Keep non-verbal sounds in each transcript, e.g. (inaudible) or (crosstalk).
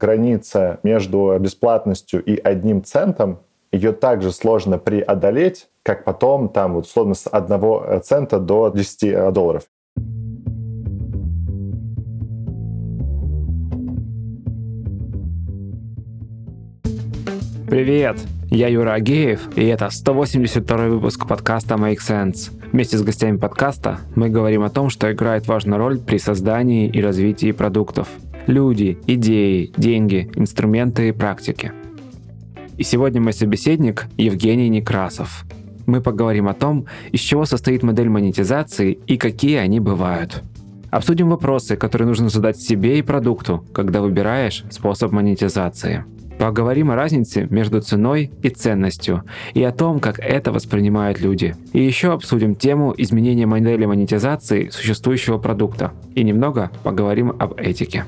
Граница между бесплатностью и одним центом, ее также сложно преодолеть, как потом там вот условно с одного цента до 10 долларов. Привет! Я Юра Агеев, и это 182 выпуск подкаста Make Sense. Вместе с гостями подкаста мы говорим о том, что играет важную роль при создании и развитии продуктов. Люди, идеи, деньги, инструменты и практики. И сегодня мой собеседник Евгений Некрасов. Мы поговорим о том, из чего состоит модель монетизации и какие они бывают. Обсудим вопросы, которые нужно задать себе и продукту, когда выбираешь способ монетизации – Поговорим о разнице между ценой и ценностью и о том, как это воспринимают люди. И еще обсудим тему изменения модели монетизации существующего продукта. И немного поговорим об этике.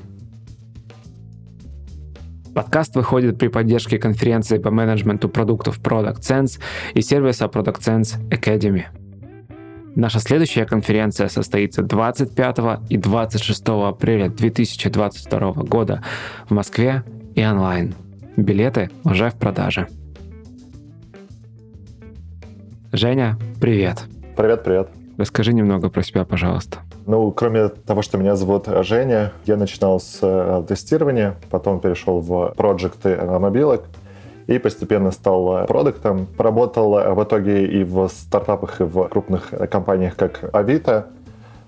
Подкаст выходит при поддержке конференции по менеджменту продуктов Product Sense и сервиса Product Sense Academy. Наша следующая конференция состоится 25 и 26 апреля 2022 года в Москве и онлайн. Билеты уже в продаже. Женя, привет. Привет, привет. Расскажи немного про себя, пожалуйста. Ну, кроме того, что меня зовут Женя, я начинал с э, тестирования, потом перешел в проекты мобилок и постепенно стал продуктом. Поработал в итоге и в стартапах, и в крупных компаниях, как Авито,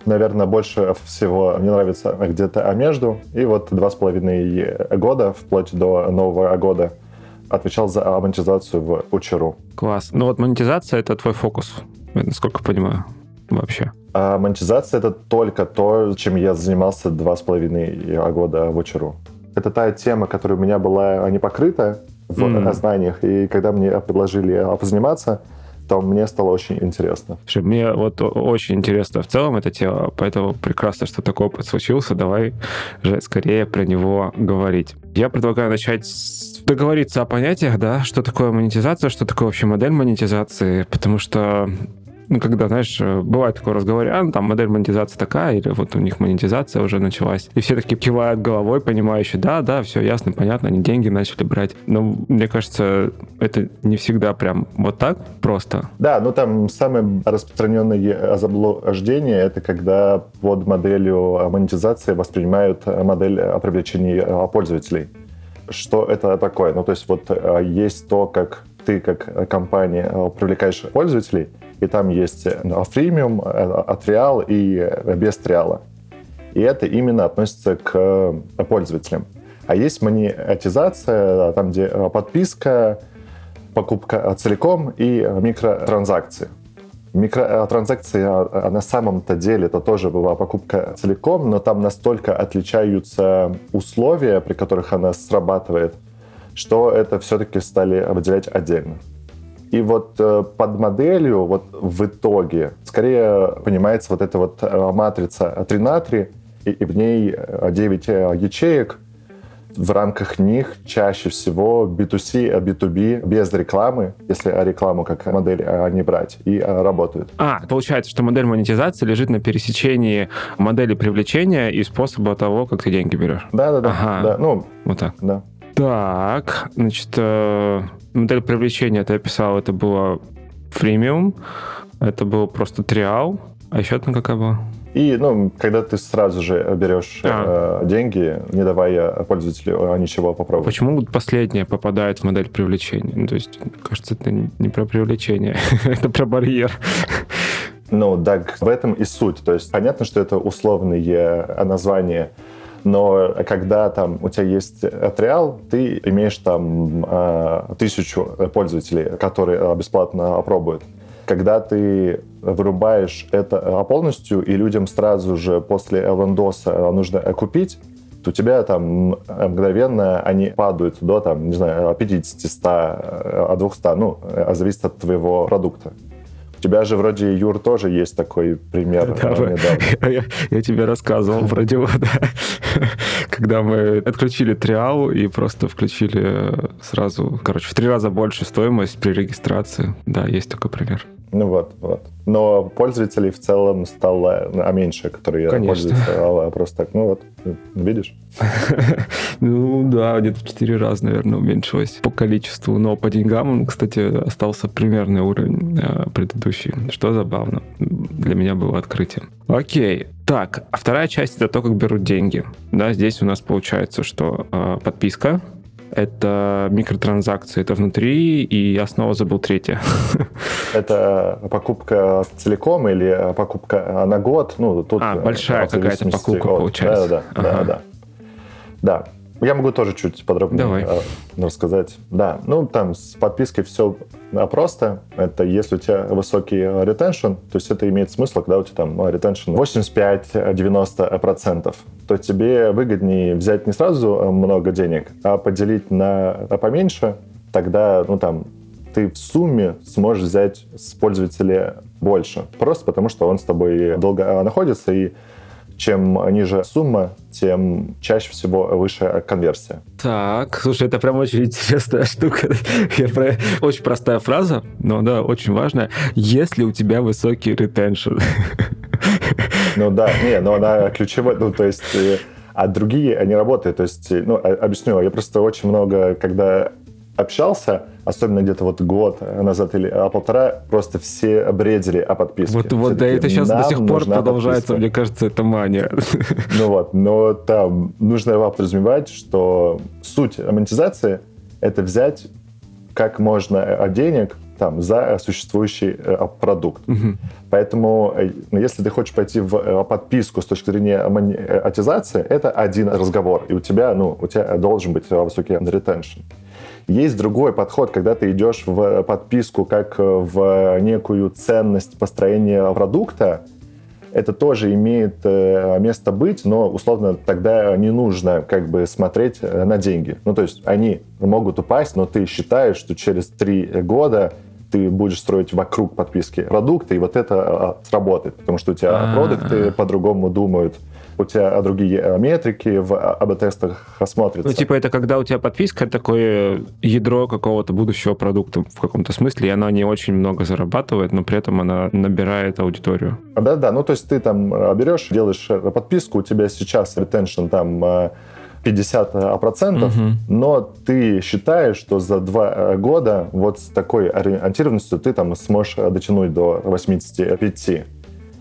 наверное, больше всего мне нравится где-то а между. И вот два с половиной года, вплоть до Нового года, отвечал за монетизацию в Учеру. Класс. Ну вот монетизация — это твой фокус, насколько понимаю, вообще. А монетизация — это только то, чем я занимался два с половиной года в Учеру. Это та тема, которая у меня была не покрыта в mm. знаниях, и когда мне предложили позаниматься — то мне стало очень интересно. Слушай, мне вот очень интересно в целом это тело, поэтому прекрасно, что такой опыт случился. Давай же скорее про него говорить. Я предлагаю начать с договориться о понятиях, да, что такое монетизация, что такое вообще модель монетизации, потому что ну, когда, знаешь, э, бывает такой разговор, а, ну, там модель монетизации такая, или вот у них монетизация уже началась. И все таки кивают головой, понимающие, да, да, все ясно, понятно, они деньги начали брать. Но мне кажется, это не всегда прям вот так просто. Да, ну там самое распространенное заблуждение это когда под моделью монетизации воспринимают модель привлечения пользователей. Что это такое? Ну, то есть вот э, есть то, как ты как компания привлекаешь пользователей, и там есть фримиум, от реал и без триала. И это именно относится к пользователям. А есть монетизация, там, где подписка, покупка целиком и микротранзакции. Микротранзакции а, на самом-то деле это тоже была покупка целиком, но там настолько отличаются условия, при которых она срабатывает, что это все-таки стали выделять отдельно. И вот э, под моделью вот в итоге скорее понимается вот эта вот э, матрица 3 на 3, и, и в ней 9 э, ячеек. В рамках них чаще всего B2C, B2B без рекламы, если рекламу как модель не брать, и работают. А, получается, что модель монетизации лежит на пересечении модели привлечения и способа того, как ты деньги берешь. Да-да-да. Ага. Да. Ну, вот так. Да. Так, значит, модель привлечения ты описал, это было фримиум, это был просто триал, а еще одна какая была? И, ну, когда ты сразу же берешь а. э, деньги, не давая пользователю ничего попробовать. Почему последнее попадает в модель привлечения? Ну, то есть, кажется, это не про привлечение, (laughs) это про барьер. Ну, так в этом и суть. То есть понятно, что это условные названия но когда там у тебя есть отреал, ты имеешь там а, тысячу пользователей, которые а, бесплатно опробуют. Когда ты вырубаешь это а, полностью, и людям сразу же после лендоса нужно купить, то у тебя там мгновенно они падают до, там, не знаю, 50, 100, 200, ну, зависит от твоего продукта тебя же вроде, Юр, тоже есть такой пример да, недавно. (laughs) Я, я тебе рассказывал про него, да. (laughs) Когда мы отключили триал и просто включили сразу, короче, в три раза больше стоимость при регистрации. Да, есть такой пример. Ну вот, вот. Но пользователей в целом стало а, меньше, которые Конечно. пользуются а, просто так. Ну вот, видишь? (laughs) Ну да, где-то в 4 раза, наверное, уменьшилось по количеству. Но по деньгам, кстати, остался примерный уровень э, предыдущий, что забавно. Для меня было открытием. Окей. Так, а вторая часть это то, как берут деньги. Да, здесь у нас получается, что э, подписка, это микротранзакции, это внутри, и я снова забыл третье. (laughs) Это покупка целиком или покупка на год? Ну, тут а, большая какая-то покупка от... получается. Да, да, ага. да, да. Я могу тоже чуть подробнее Давай. Э, рассказать. Да, ну там с подпиской все просто. Это если у тебя высокий ретеншн, то есть это имеет смысл, когда у тебя там ретеншн 85-90%, то тебе выгоднее взять не сразу много денег, а поделить на поменьше, тогда, ну там, ты в сумме сможешь взять с пользователя больше. Просто потому, что он с тобой долго находится, и чем ниже сумма, тем чаще всего выше конверсия. Так, слушай, это прям очень интересная штука. (laughs) Про... Очень простая фраза, но да, очень важная. Если у тебя высокий ретеншн. (laughs) Ну да, не, но она ключевая, ну то есть э, а другие, они работают. То есть, ну, объясню, я просто очень много, когда общался, особенно где-то вот год назад или а полтора, просто все бредили о подписке. Вот, вот да, это сейчас до сих пор продолжается, подписка. мне кажется, это мания. (laughs) Ну вот, но там нужно подразумевать, что суть монетизации — это взять как можно денег там, за существующий э, продукт. Угу. Поэтому, э, ну, если ты хочешь пойти в э, подписку с точки зрения монетизации, это один разговор, и у тебя, ну, у тебя должен быть высокий ретеншн. Есть другой подход, когда ты идешь в подписку как в некую ценность построения продукта, это тоже имеет э, место быть, но условно тогда не нужно как бы смотреть э, на деньги. Ну, то есть они могут упасть, но ты считаешь, что через три года ты будешь строить вокруг подписки продукты, и вот это а, сработает, потому что у тебя А-а-а. продукты по-другому думают, у тебя другие э, метрики в АБ-тестах смотрятся. Ну, типа это когда у тебя подписка, такое ядро какого-то будущего продукта в каком-то смысле, и она не очень много зарабатывает, но при этом она набирает аудиторию. Да-да, ну то есть ты там э, берешь, делаешь э, подписку, у тебя сейчас ретеншн там 50%, угу. но ты считаешь, что за два года вот с такой ориентированностью ты там сможешь дотянуть до 85.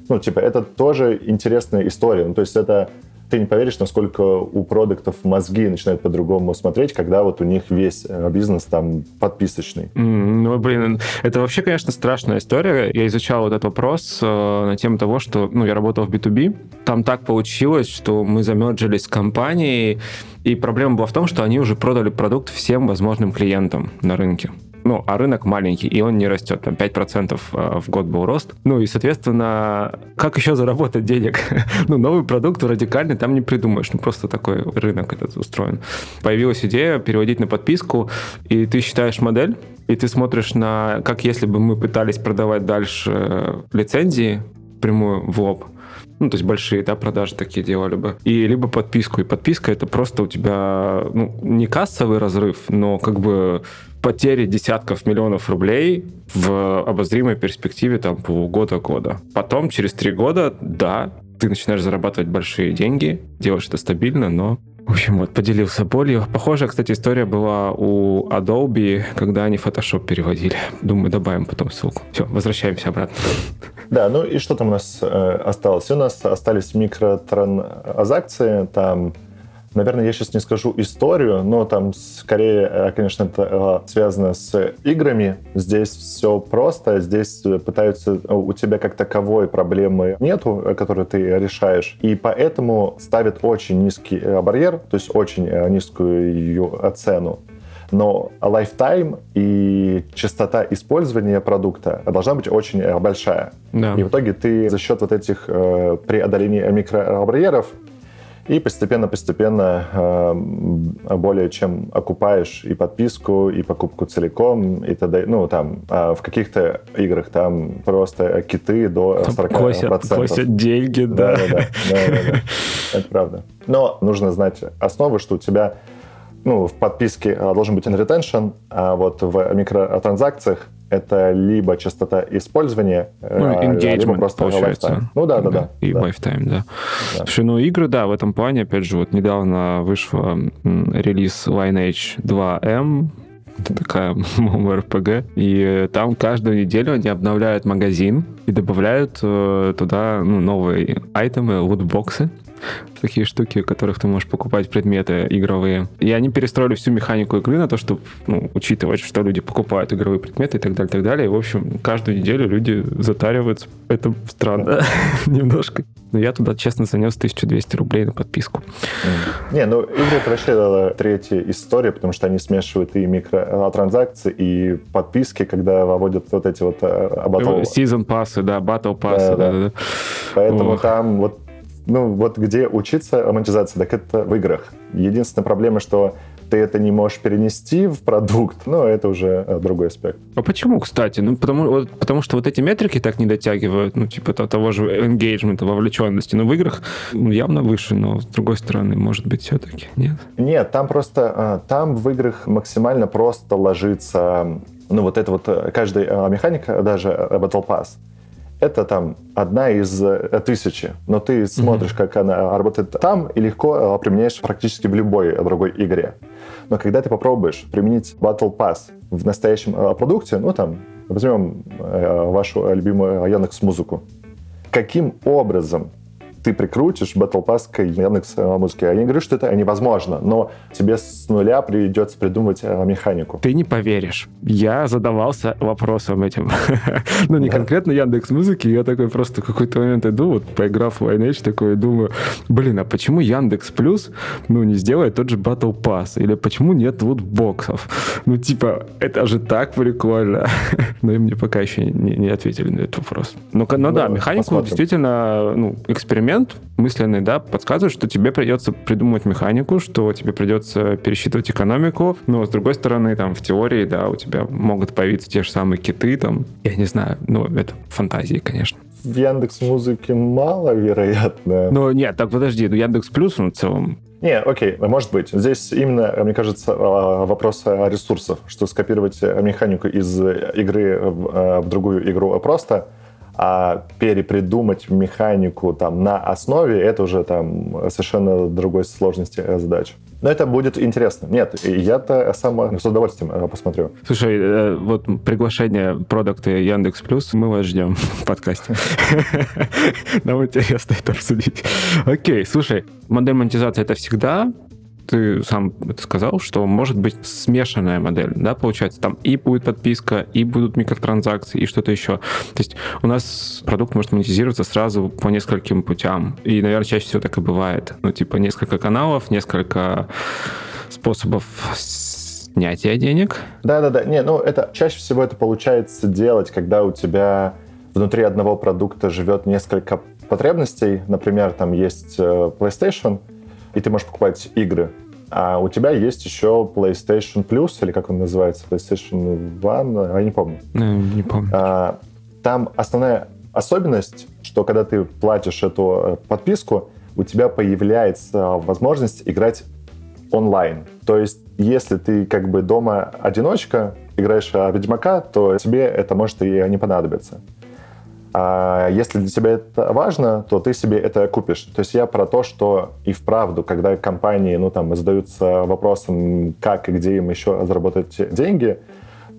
Ну, типа, это тоже интересная история. Ну, то есть это ты не поверишь, насколько у продуктов мозги начинают по-другому смотреть, когда вот у них весь э, бизнес там подписочный. Ну, блин, это вообще, конечно, страшная история. Я изучал вот этот вопрос э, на тему того, что, ну, я работал в B2B. Там так получилось, что мы замерджились с компанией, и проблема была в том, что они уже продали продукт всем возможным клиентам на рынке ну, а рынок маленький, и он не растет, там 5% э, в год был рост. Ну и, соответственно, как еще заработать денег? (laughs) ну, новый продукт радикальный там не придумаешь, ну просто такой рынок этот устроен. Появилась идея переводить на подписку, и ты считаешь модель, и ты смотришь на, как если бы мы пытались продавать дальше лицензии прямую в лоб, ну, то есть большие, да, продажи такие делали бы, и либо подписку. И подписка это просто у тебя, ну, не кассовый разрыв, но как бы потери десятков миллионов рублей в обозримой перспективе там полугода-года. Потом, через три года, да, ты начинаешь зарабатывать большие деньги, делаешь это стабильно, но в общем, вот поделился болью. Похожая, кстати, история была у Adobe, когда они Photoshop переводили. Думаю, добавим потом ссылку. Все, возвращаемся обратно. Да, ну и что там у нас э, осталось? У нас остались микротранзакции, там Наверное, я сейчас не скажу историю, но там скорее, э, конечно, это э, связано с играми. Здесь все просто, здесь пытаются э, у тебя как таковой проблемы нету, которую ты решаешь, и поэтому ставят очень низкий барьер, то есть очень низкую ее цену но lifetime и частота использования продукта должна быть очень большая. Да. И в итоге ты за счет вот этих э, преодоления микробарьеров и постепенно-постепенно э, более чем окупаешь и подписку, и покупку целиком, и т.д. Ну, там, э, в каких-то играх там просто киты до 40%. Косят, косят деньги, да, да, да, да. Это правда. Но нужно знать основы, что у тебя ну, в подписке должен быть retention, а вот в микротранзакциях это либо частота использования, ну, э, либо просто получается. Lifetime. Ну да, да, да. И да. lifetime, да. да. Слушай, ну игры, да, в этом плане, опять же, вот недавно вышел релиз Lineage 2M, это такая (laughs) MMORPG. И там каждую неделю они обновляют магазин и добавляют э, туда ну, новые айтемы, лутбоксы такие штуки, в которых ты можешь покупать предметы игровые. И они перестроили всю механику игры на то, чтобы ну, учитывать, что люди покупают игровые предметы и так далее, и так далее. И, в общем, каждую неделю люди затариваются. Это странно (laughs) немножко. Но я туда, честно, занес 1200 рублей на подписку. Не, ну игры вообще третья история, потому что они смешивают и микротранзакции, и подписки, когда выводят вот эти вот батл... Э, Season пассы, да, батл пассы. Да, да. Да, да. Поэтому Ох. там вот ну, вот где учиться монетизации, так это в играх. Единственная проблема, что ты это не можешь перенести в продукт, но это уже э, другой аспект. А почему, кстати? Ну, потому, вот, потому что вот эти метрики так не дотягивают, ну, типа того же engagement, вовлеченности. Но в играх ну, явно выше, но с другой стороны, может быть, все-таки нет? Нет, там просто, а, там в играх максимально просто ложится, ну, вот это вот, э, каждая э, механика, даже Battle Pass, это там одна из э, тысячи, но ты смотришь, mm-hmm. как она работает там, и легко э, применяешь практически в любой другой игре. Но когда ты попробуешь применить Battle Pass в настоящем э, продукте, ну там, возьмем вашу любимую Яндекс музыку, каким образом ты прикрутишь Battle Pass к Яндекс музыке. Я не говорю, что это невозможно, но тебе с нуля придется придумать э, механику. Ты не поверишь. Я задавался вопросом этим. (laughs) ну, не конкретно Яндекс музыки, я такой просто в какой-то момент иду, вот поиграв в Lineage, такой думаю, блин, а почему Яндекс Плюс, ну, не сделает тот же Battle Pass? Или почему нет лутбоксов? Ну, типа, это же так прикольно. (laughs) но и мне пока еще не, не ответили на этот вопрос. Ну, ну да, механику посмотрим. действительно, ну, эксперимент момент мысленный, да, подсказывает, что тебе придется придумать механику, что тебе придется пересчитывать экономику. Но, с другой стороны, там, в теории, да, у тебя могут появиться те же самые киты, там, я не знаю, ну, это фантазии, конечно. В Яндекс Музыке маловероятно. Ну, нет, так подожди, ну, Яндекс Плюс, он в целом не, окей, может быть. Здесь именно, мне кажется, а, вопрос ресурсов, что скопировать механику из игры в, а, в другую игру просто — а перепридумать механику там на основе, это уже там совершенно другой сложности задача. Но это будет интересно. Нет, я-то сам с удовольствием э, посмотрю. Слушай, э, вот приглашение продукты Яндекс Плюс, мы вас ждем (laughs) в подкасте. (laughs) Нам интересно это обсудить. Окей, слушай, модель монетизации это всегда ты сам это сказал, что может быть смешанная модель, да, получается, там и будет подписка, и будут микротранзакции, и что-то еще. То есть у нас продукт может монетизироваться сразу по нескольким путям. И, наверное, чаще всего так и бывает. Ну, типа несколько каналов, несколько способов снятия денег. Да-да-да. Не, ну это чаще всего это получается делать, когда у тебя внутри одного продукта живет несколько потребностей. Например, там есть э, PlayStation, и ты можешь покупать игры. А у тебя есть еще PlayStation Plus, или как он называется, PlayStation One, я не помню. Не, не помню. А, там основная особенность, что когда ты платишь эту э, подписку, у тебя появляется возможность играть онлайн. То есть, если ты как бы дома одиночка, играешь Ведьмака, то тебе это может и не понадобиться. А если для тебя это важно, то ты себе это купишь. То есть я про то, что и вправду, когда компании ну, там, задаются вопросом, как и где им еще заработать деньги,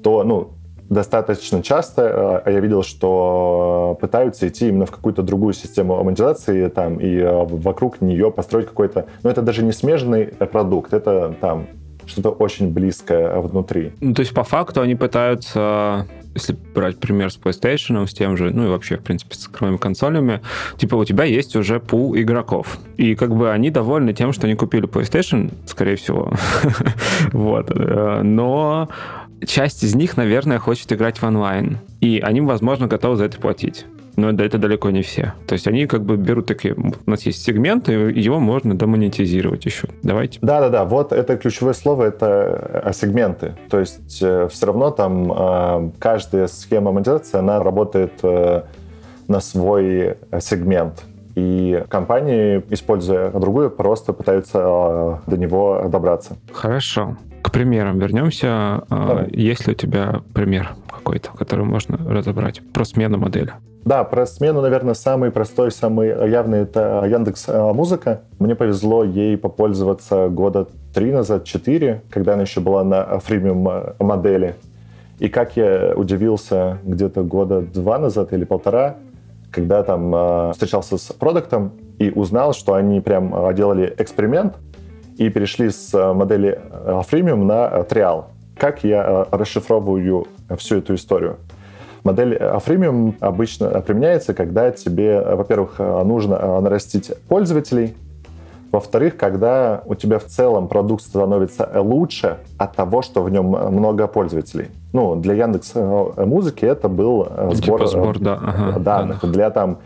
то ну, достаточно часто э, я видел, что пытаются идти именно в какую-то другую систему монетизации там, и э, вокруг нее построить какой-то... Ну, это даже не смежный продукт, это там что-то очень близкое внутри. Ну, то есть, по факту они пытаются если брать пример с PlayStation, с тем же, ну и вообще, в принципе, с игровыми консолями, типа у тебя есть уже пул игроков. И как бы они довольны тем, что они купили PlayStation, скорее всего. (laughs) вот. Э, но часть из них, наверное, хочет играть в онлайн. И они, возможно, готовы за это платить но это далеко не все. То есть они как бы берут такие, у нас есть сегмент, и его можно домонетизировать еще. Давайте. Да-да-да, вот это ключевое слово, это э, сегменты. То есть э, все равно там э, каждая схема монетизации, она работает на свой сегмент. И компании, используя другую, просто пытаются до него добраться. Хорошо. К примерам вернемся. Давай. Есть ли у тебя пример какой-то, который можно разобрать про смену модели. Да, про смену, наверное, самый простой, самый явный это Яндекс э, Музыка. Мне повезло ей попользоваться года три назад, четыре, когда она еще была на фримиум э, модели. И как я удивился где-то года два назад или полтора, когда там э, встречался с продуктом и узнал, что они прям делали эксперимент и перешли с модели фримиум на триал. Как я расшифровываю всю эту историю? Модель freemium обычно применяется, когда тебе, во-первых, нужно нарастить пользователей, во-вторых, когда у тебя в целом продукт становится лучше от того, что в нем много пользователей. Ну, для Яндекс э, Музыки это был э, сбор, типа сбор да, ага, данных. Ага. Для там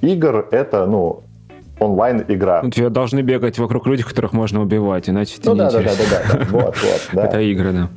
игр это, ну, онлайн-игра. Ну, тебе должны бегать вокруг людей, которых можно убивать, иначе ты ну, не да, да, да, да, да, вот, вот, (laughs) да. Это игры, да.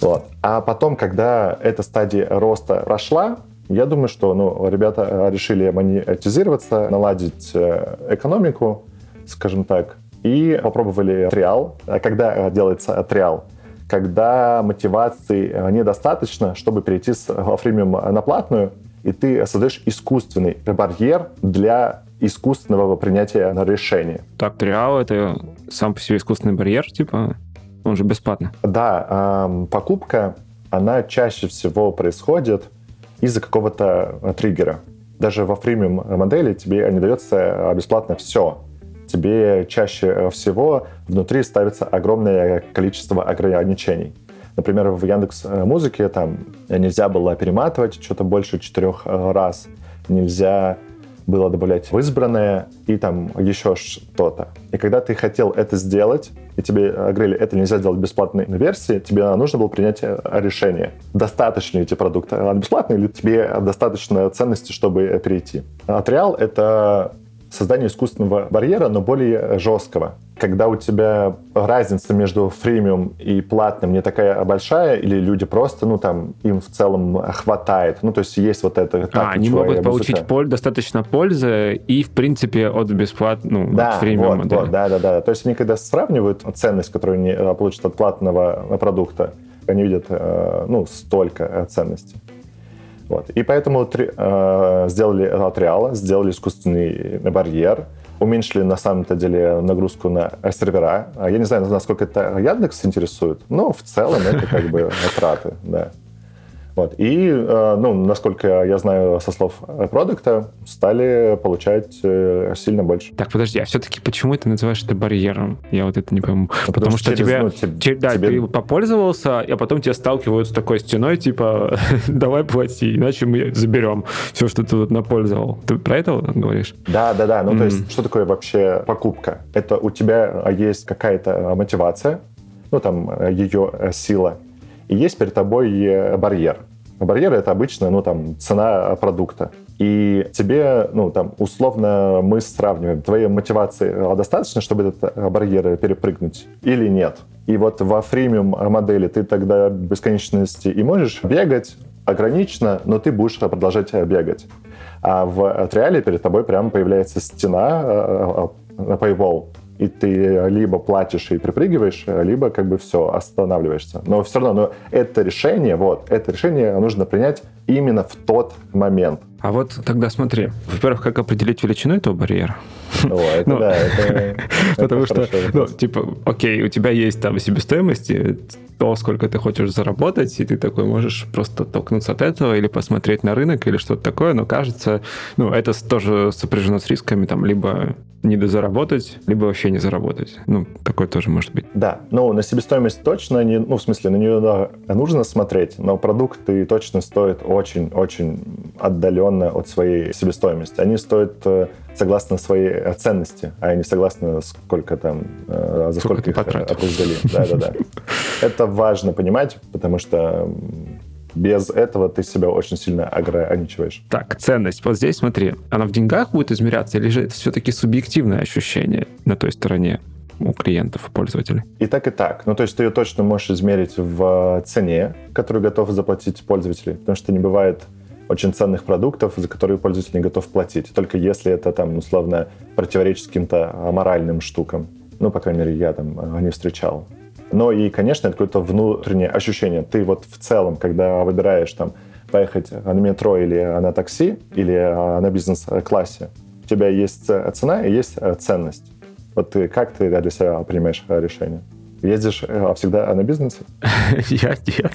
Вот. А потом, когда эта стадия роста прошла, я думаю, что ну, ребята решили монетизироваться, наладить э, экономику, скажем так, и попробовали триал. А когда делается триал? Когда мотивации недостаточно, чтобы перейти с фримиум на платную, и ты создаешь искусственный барьер для искусственного принятия решения. Так, триал — это сам по себе искусственный барьер, типа, он же бесплатный. Да, э, покупка, она чаще всего происходит из-за какого-то триггера. Даже во фримиум модели тебе не дается бесплатно все. Тебе чаще всего внутри ставится огромное количество ограничений. Например, в Яндекс Музыке там нельзя было перематывать что-то больше четырех раз. Нельзя было добавлять в избранное и там еще что-то. И когда ты хотел это сделать, и тебе говорили, это нельзя сделать в бесплатной версии, тебе нужно было принять э, решение. Достаточно ли эти продукты бесплатные, или тебе достаточно ценности, чтобы перейти. Атриал — это создание искусственного барьера, но более жесткого. Когда у тебя разница между фримиум и платным не такая большая, или люди просто, ну, там, им в целом хватает. Ну, то есть есть вот это... А, они могут получить поль, достаточно пользы и, в принципе, от бесплатного, ну, да, от фримиума. Вот, вот, да, да, да. То есть они, когда сравнивают ценность, которую они э, получат от платного продукта, они видят, э, ну, столько ценности. Вот. И поэтому три, э, сделали от сделали искусственный барьер, уменьшили на самом-то деле нагрузку на сервера. А я не знаю, насколько это Яндекс интересует, но в целом это как бы (laughs) траты, да. Вот. И, э, ну, насколько я знаю со слов продукта, стали получать э, сильно больше. Так, подожди, а все-таки почему ты называешь это барьером? Я вот это не пойму. Ну, потому, потому что, что тебе, ну, тебе, да, тебе... ты попользовался, а потом тебя сталкивают с такой стеной, типа, (laughs) давай плати, иначе мы заберем все, что ты тут напользовал. Ты про это говоришь? Да, да, да. Ну, mm. то есть, что такое вообще покупка? Это у тебя есть какая-то мотивация, ну, там, ее сила, и есть перед тобой э, барьер. Барьер — это обычно, ну, там, цена продукта. И тебе, ну, там, условно мы сравниваем, твоей мотивации э, достаточно, чтобы этот э, барьер перепрыгнуть или нет? И вот во фримиум модели ты тогда бесконечности и можешь бегать ограниченно, но ты будешь продолжать бегать. А в триале перед тобой прямо появляется стена, paywall, и ты либо платишь и припрыгиваешь, либо как бы все, останавливаешься. Но все равно, но это решение, вот, это решение нужно принять именно в тот момент. А вот тогда смотри, во-первых, как определить величину этого барьера? О, это ну, да, это, (laughs) Потому что, ну, типа, окей, у тебя есть там себестоимость, то, сколько ты хочешь заработать, и ты такой можешь просто толкнуться от этого или посмотреть на рынок или что-то такое, но кажется, ну, это тоже сопряжено с рисками, там, либо не дозаработать, либо вообще не заработать. Ну, такое тоже может быть. Да, ну, на себестоимость точно, не, ну, в смысле, на нее нужно смотреть, но продукты точно стоят очень-очень отдаленно от своей себестоимости. Они стоят э, согласно своей ценности, а не согласно сколько там, э, за сколько, сколько их определили. Да-да-да. (laughs) Это важно понимать, потому что без этого ты себя очень сильно ограничиваешь. Так, ценность. Вот здесь смотри, она в деньгах будет измеряться, или же это все-таки субъективное ощущение на той стороне? у клиентов, у пользователей? И так, и так. Ну, то есть ты ее точно можешь измерить в цене, которую готов заплатить пользователи, потому что не бывает очень ценных продуктов, за которые пользователь не готов платить. Только если это там, условно, противоречит каким-то моральным штукам. Ну, по крайней мере, я там не встречал. Но и, конечно, это какое-то внутреннее ощущение. Ты вот в целом, когда выбираешь там поехать на метро или на такси, или на бизнес-классе, у тебя есть цена и есть ценность. Вот ты, как ты для себя принимаешь решение? Ездишь а всегда на бизнесе? (laughs) Я нет.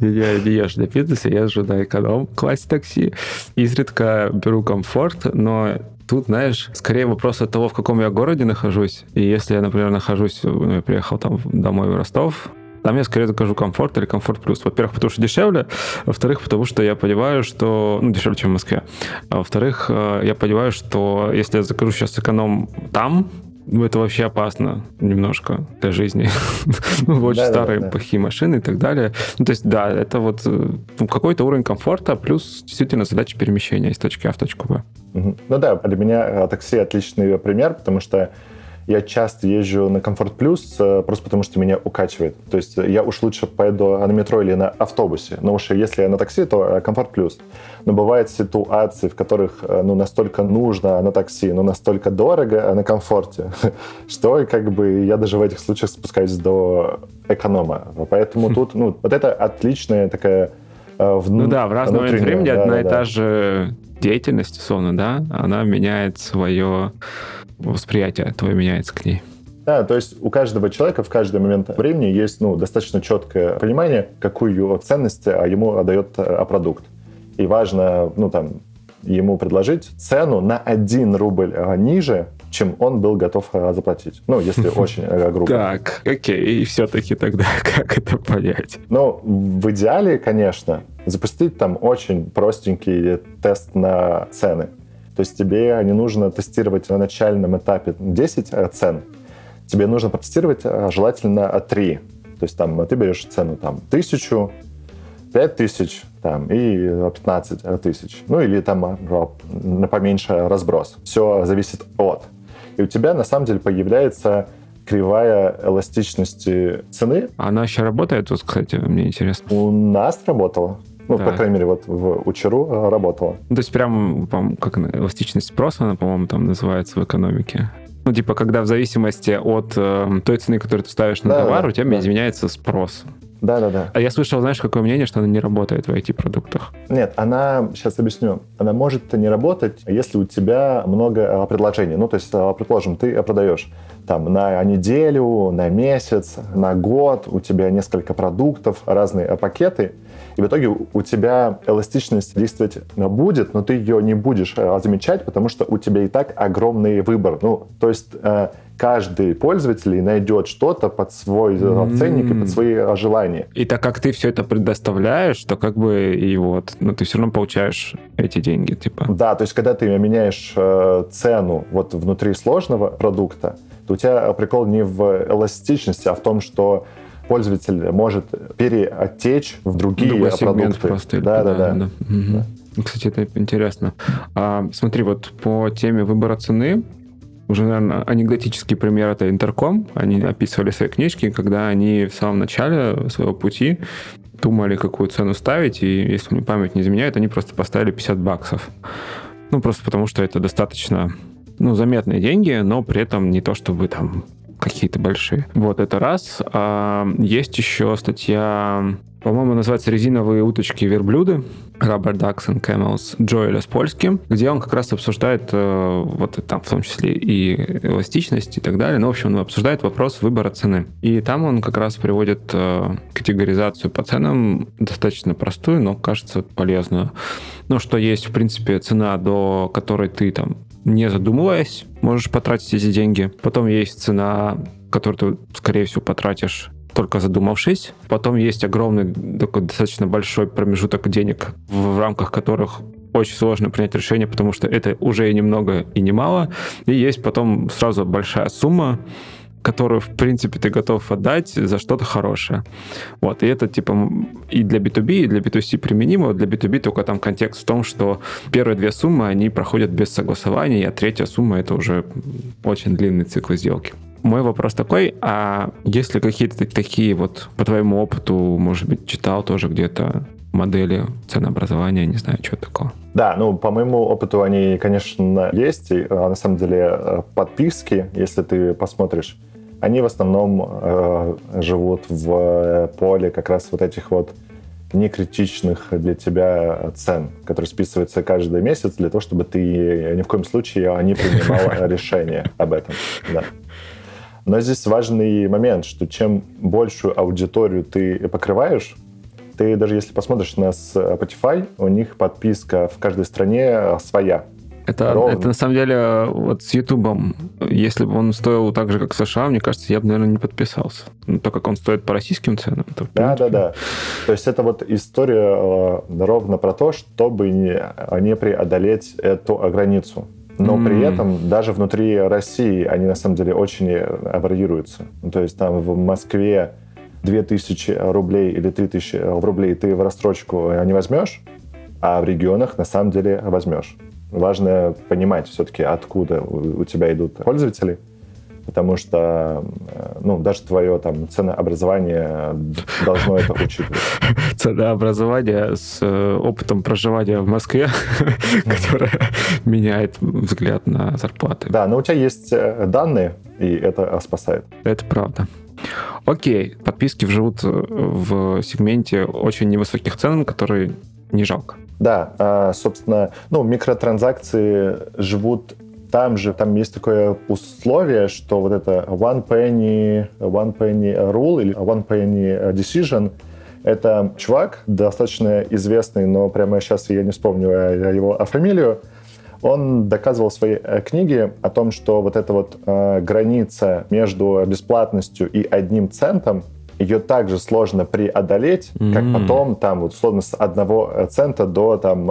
(laughs) Я не езжу на бизнесе, я езжу на эконом-классе такси. Изредка беру комфорт, но Тут, знаешь, скорее вопрос от того, в каком я городе нахожусь. И если я, например, нахожусь, ну, я приехал там домой в Ростов, там я скорее закажу комфорт или комфорт плюс. Во-первых, потому что дешевле, во-вторых, потому что я понимаю, что... Ну, дешевле, чем в Москве. А во-вторых, э, я понимаю, что если я закажу сейчас эконом там, ну, это вообще опасно немножко для жизни. (laughs) ну, очень да, старые, да, да. плохие машины и так далее. Ну, то есть, да, это вот э, ну, какой-то уровень комфорта плюс действительно задача перемещения из точки А в точку Б. Угу. Ну да, для меня э, такси отличный пример, потому что я часто езжу на Комфорт Плюс э, просто потому, что меня укачивает. То есть я уж лучше поеду на метро или на автобусе. Но уж если я на такси, то Комфорт Плюс. Но бывают ситуации, в которых э, ну, настолько нужно на такси, но настолько дорого на комфорте, (laughs) что как бы я даже в этих случаях спускаюсь до эконома. Поэтому тут ну, вот это отличная такая э, вну... Ну да, в разный момент времени да, одна да, и да. та же деятельность, условно, да, она меняет свое восприятие твое меняется к ней. Да, то есть у каждого человека в каждый момент времени есть ну, достаточно четкое понимание, какую ценность а, ему отдает а, продукт. И важно ну, там, ему предложить цену на 1 рубль а, ниже, чем он был готов заплатить. Ну, если (laughs) очень грубо. Так, окей, и все-таки тогда (laughs) как это понять? Ну, в идеале, конечно, запустить там очень простенький тест на цены. То есть тебе не нужно тестировать на начальном этапе 10 э, цен, тебе нужно протестировать э, желательно 3. То есть там ты берешь цену там тысячу, пять тысяч там, и 15 тысяч. Ну или там э, на поменьше разброс. Все зависит от. И у тебя на самом деле появляется кривая эластичности цены. Она еще работает тут, кстати, мне интересно. У нас работала. Ну, так. по крайней мере, вот в Учеру э, работала. Ну, то есть прям, как эластичность спроса, она, по-моему, там называется в экономике. Ну, типа, когда в зависимости от э, той цены, которую ты ставишь на да, товар, да, у тебя да. изменяется спрос. Да, да, да. А я слышал, знаешь, какое мнение, что она не работает в IT-продуктах? Нет, она, сейчас объясню, она может не работать, если у тебя много а, предложений. Ну, то есть, а, предположим, ты продаешь там на неделю, на месяц, на год, у тебя несколько продуктов, разные пакеты, и в итоге у тебя эластичность действовать будет, но ты ее не будешь замечать, потому что у тебя и так огромный выбор. Ну, то есть каждый пользователь найдет что-то под свой mm-hmm. ценник и под свои э, желания. И так как ты все это предоставляешь, то как бы и вот, ну ты все равно получаешь эти деньги, типа. Да, то есть когда ты меняешь э, цену вот внутри сложного продукта, то у тебя прикол не в эластичности, а в том, что пользователь может переотечь в другие Другой продукты. Просто, да, да, да. да. да. Угу. Кстати, это интересно. А, смотри, вот по теме выбора цены уже, наверное, анекдотический пример это Интерком. Они описывали свои книжки, когда они в самом начале своего пути думали, какую цену ставить, и если мне память не изменяет, они просто поставили 50 баксов. Ну, просто потому что это достаточно ну, заметные деньги, но при этом не то, чтобы там какие-то большие. Вот это раз. А, есть еще статья по-моему, называется «Резиновые уточки-верблюды» Rubber Ducks and Camels Джоэля с польским, где он как раз обсуждает э, вот там в том числе и эластичность и так далее. Ну, в общем, он обсуждает вопрос выбора цены. И там он как раз приводит э, категоризацию по ценам достаточно простую, но, кажется, полезную. Ну, что есть, в принципе, цена, до которой ты там не задумываясь, можешь потратить эти деньги. Потом есть цена, которую ты, скорее всего, потратишь только задумавшись. Потом есть огромный, такой достаточно большой промежуток денег, в рамках которых очень сложно принять решение, потому что это уже и немного, и немало. И есть потом сразу большая сумма, которую, в принципе, ты готов отдать за что-то хорошее. Вот, и это, типа, и для B2B, и для B2C применимо. Для B2B только там контекст в том, что первые две суммы, они проходят без согласования, а третья сумма — это уже очень длинный цикл сделки. Мой вопрос такой, а есть ли какие-то такие вот, по твоему опыту, может быть, читал тоже где-то модели ценообразования, не знаю, что такого? Да, ну, по моему опыту они, конечно, есть. И, а, на самом деле, э, подписки, если ты посмотришь, они в основном э, живут в поле как раз вот этих вот не критичных для тебя цен, которые списываются каждый месяц для того, чтобы ты ни в коем случае не принимал (laughs) решение об этом. Да. Но здесь важный момент, что чем большую аудиторию ты покрываешь, ты даже если посмотришь на Spotify, у них подписка в каждой стране своя. Это, это на самом деле вот с Ютубом, если бы он стоил так же, как в США, мне кажется, я бы, наверное, не подписался. Но так как он стоит по российским ценам. То, да, да, да. То есть это вот история э, ровно про то, чтобы не, не преодолеть эту границу. Но mm. при этом даже внутри России они на самом деле очень варьируются. То есть там в Москве 2000 рублей или 3000 рублей ты в рассрочку не возьмешь, а в регионах на самом деле возьмешь важно понимать все-таки, откуда у тебя идут пользователи, потому что ну, даже твое там ценообразование должно это учитывать. (laughs) Ценообразование с э, опытом проживания в Москве, (laughs) которое меняет взгляд на зарплаты. Да, но у тебя есть э, данные, и это спасает. Это правда. Окей, подписки живут э, в сегменте очень невысоких цен, которые не жалко. Да, а, собственно, ну, микротранзакции живут там же, там есть такое условие, что вот это one penny, one penny rule или one penny decision это чувак, достаточно известный, но прямо сейчас я не вспомню его фамилию, он доказывал в своей э, книге о том, что вот эта вот э, граница между бесплатностью и одним центом ее также сложно преодолеть, mm-hmm. как потом там вот условно с одного цента до там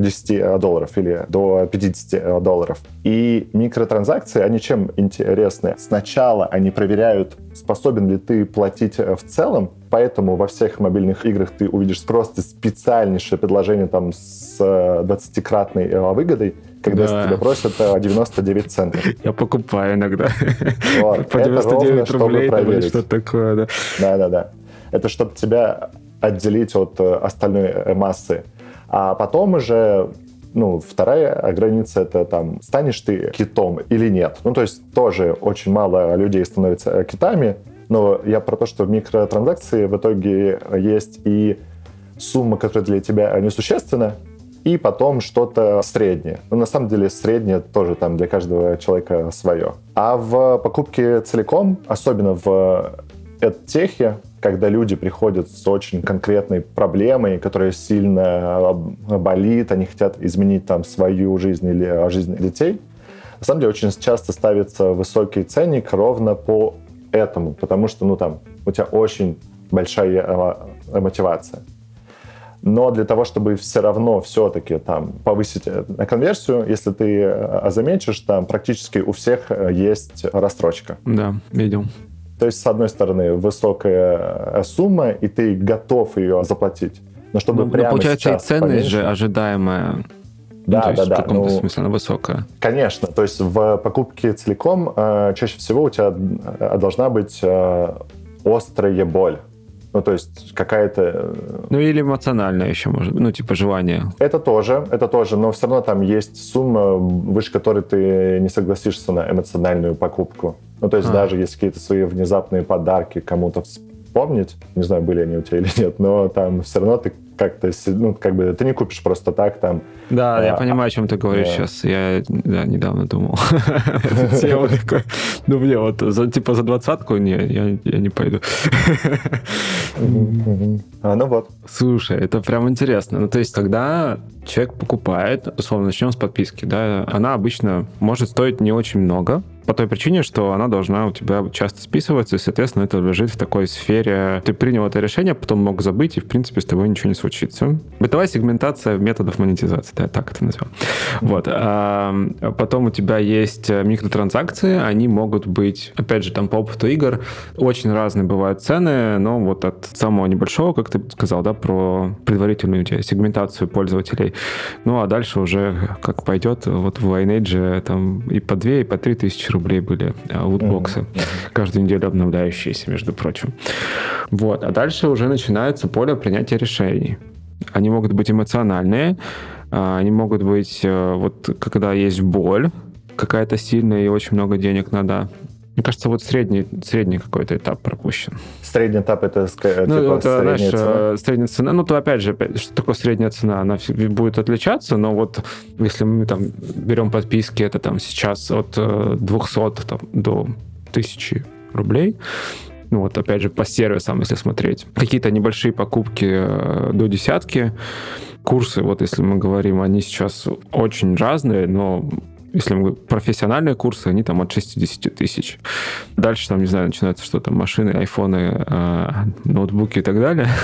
10 э, долларов или до 50 долларов. И микротранзакции, они чем интересны? Сначала они проверяют, способен ли ты платить в целом, поэтому во всех мобильных играх ты увидишь просто специальнейшее предложение там с 20-кратной э, выгодой, когда да. тебя просят 99 э, центов. (laughs) Я покупаю иногда. (laughs) Вот. По 99 ровно, рублей или что такое, да. Да-да-да. Это чтобы тебя отделить от э, остальной э, массы. А потом уже ну, вторая граница — это там, станешь ты китом или нет. Ну, то есть тоже очень мало людей становятся китами, но я про то, что в микротранзакции в итоге есть и сумма, которая для тебя несущественна, и потом что-то среднее. Но на самом деле среднее тоже там для каждого человека свое. А в покупке целиком, особенно в техе, когда люди приходят с очень конкретной проблемой, которая сильно болит, они хотят изменить там свою жизнь или жизнь детей, на самом деле очень часто ставится высокий ценник ровно по этому, потому что, ну, там, у тебя очень большая э, мотивация. Но для того, чтобы все равно все-таки там повысить э, конверсию, если ты э, заметишь, там практически у всех э, есть рассрочка. Да, видел. То есть, с одной стороны, высокая сумма, и ты готов ее заплатить. Но чтобы ну, прямо получается, и ценность поменьше... же ожидаемая. Да, ну, да, да. В каком-то ну, смысле она высокая. Конечно. То есть в покупке целиком э, чаще всего у тебя должна быть э, острая боль. Ну, то есть какая-то... Э, ну, или эмоциональное еще, может быть, ну, типа желание. Это тоже, это тоже, но все равно там есть сумма, выше которой ты не согласишься на эмоциональную покупку. Ну, то есть а. даже если какие-то свои внезапные подарки кому-то вспомнить, не знаю, были они у тебя (laughs) или нет, но там все равно ты как-то, ну, как бы, ты не купишь просто так там. Да, а, я понимаю, о чем ты говоришь да. сейчас. Я да, недавно думал. (laughs) (laughs) Ну, мне вот, типа, за двадцатку, не, я не пойду. А, ну вот. Слушай, это прям интересно. Ну, то есть, когда человек покупает, условно, начнем с подписки, да, она обычно может стоить не очень много, по той причине, что она должна у тебя часто списываться, и, соответственно, это лежит в такой сфере. Ты принял это решение, потом мог забыть, и, в принципе, с тобой ничего не случится. Бытовая сегментация методов монетизации, да, так это назовем. Вот. А потом у тебя есть микротранзакции, они могут быть, опять же, там по опыту игр, очень разные бывают цены, но вот от самого небольшого, как ты сказал, да, про предварительную тебя сегментацию пользователей, ну, а дальше уже как пойдет, вот в Lineage там и по 2, и по 3 тысячи рублей рублей были а, лутбоксы, mm-hmm. каждую неделю обновляющиеся, между прочим. Вот. А дальше уже начинается поле принятия решений. Они могут быть эмоциональные, а, они могут быть, э, вот когда есть боль какая-то сильная и очень много денег надо Мне кажется, вот средний, средний какой-то этап пропущен. Средний этап это ну, типа это, средняя знаешь, цена? э, средняя цена. Ну, то опять же, опять, что такое средняя цена? Она будет отличаться, но вот если мы там берем подписки, это там сейчас от э, 200 там, до 1000 рублей. Ну вот опять же по сервисам, если смотреть. Какие-то небольшие покупки э, до десятки. Курсы, вот если мы говорим, они сейчас очень разные, но если мы профессиональные курсы, они там от 60 тысяч. Дальше там, не знаю, начинается что там, машины, айфоны, э, ноутбуки и так далее. (laughs)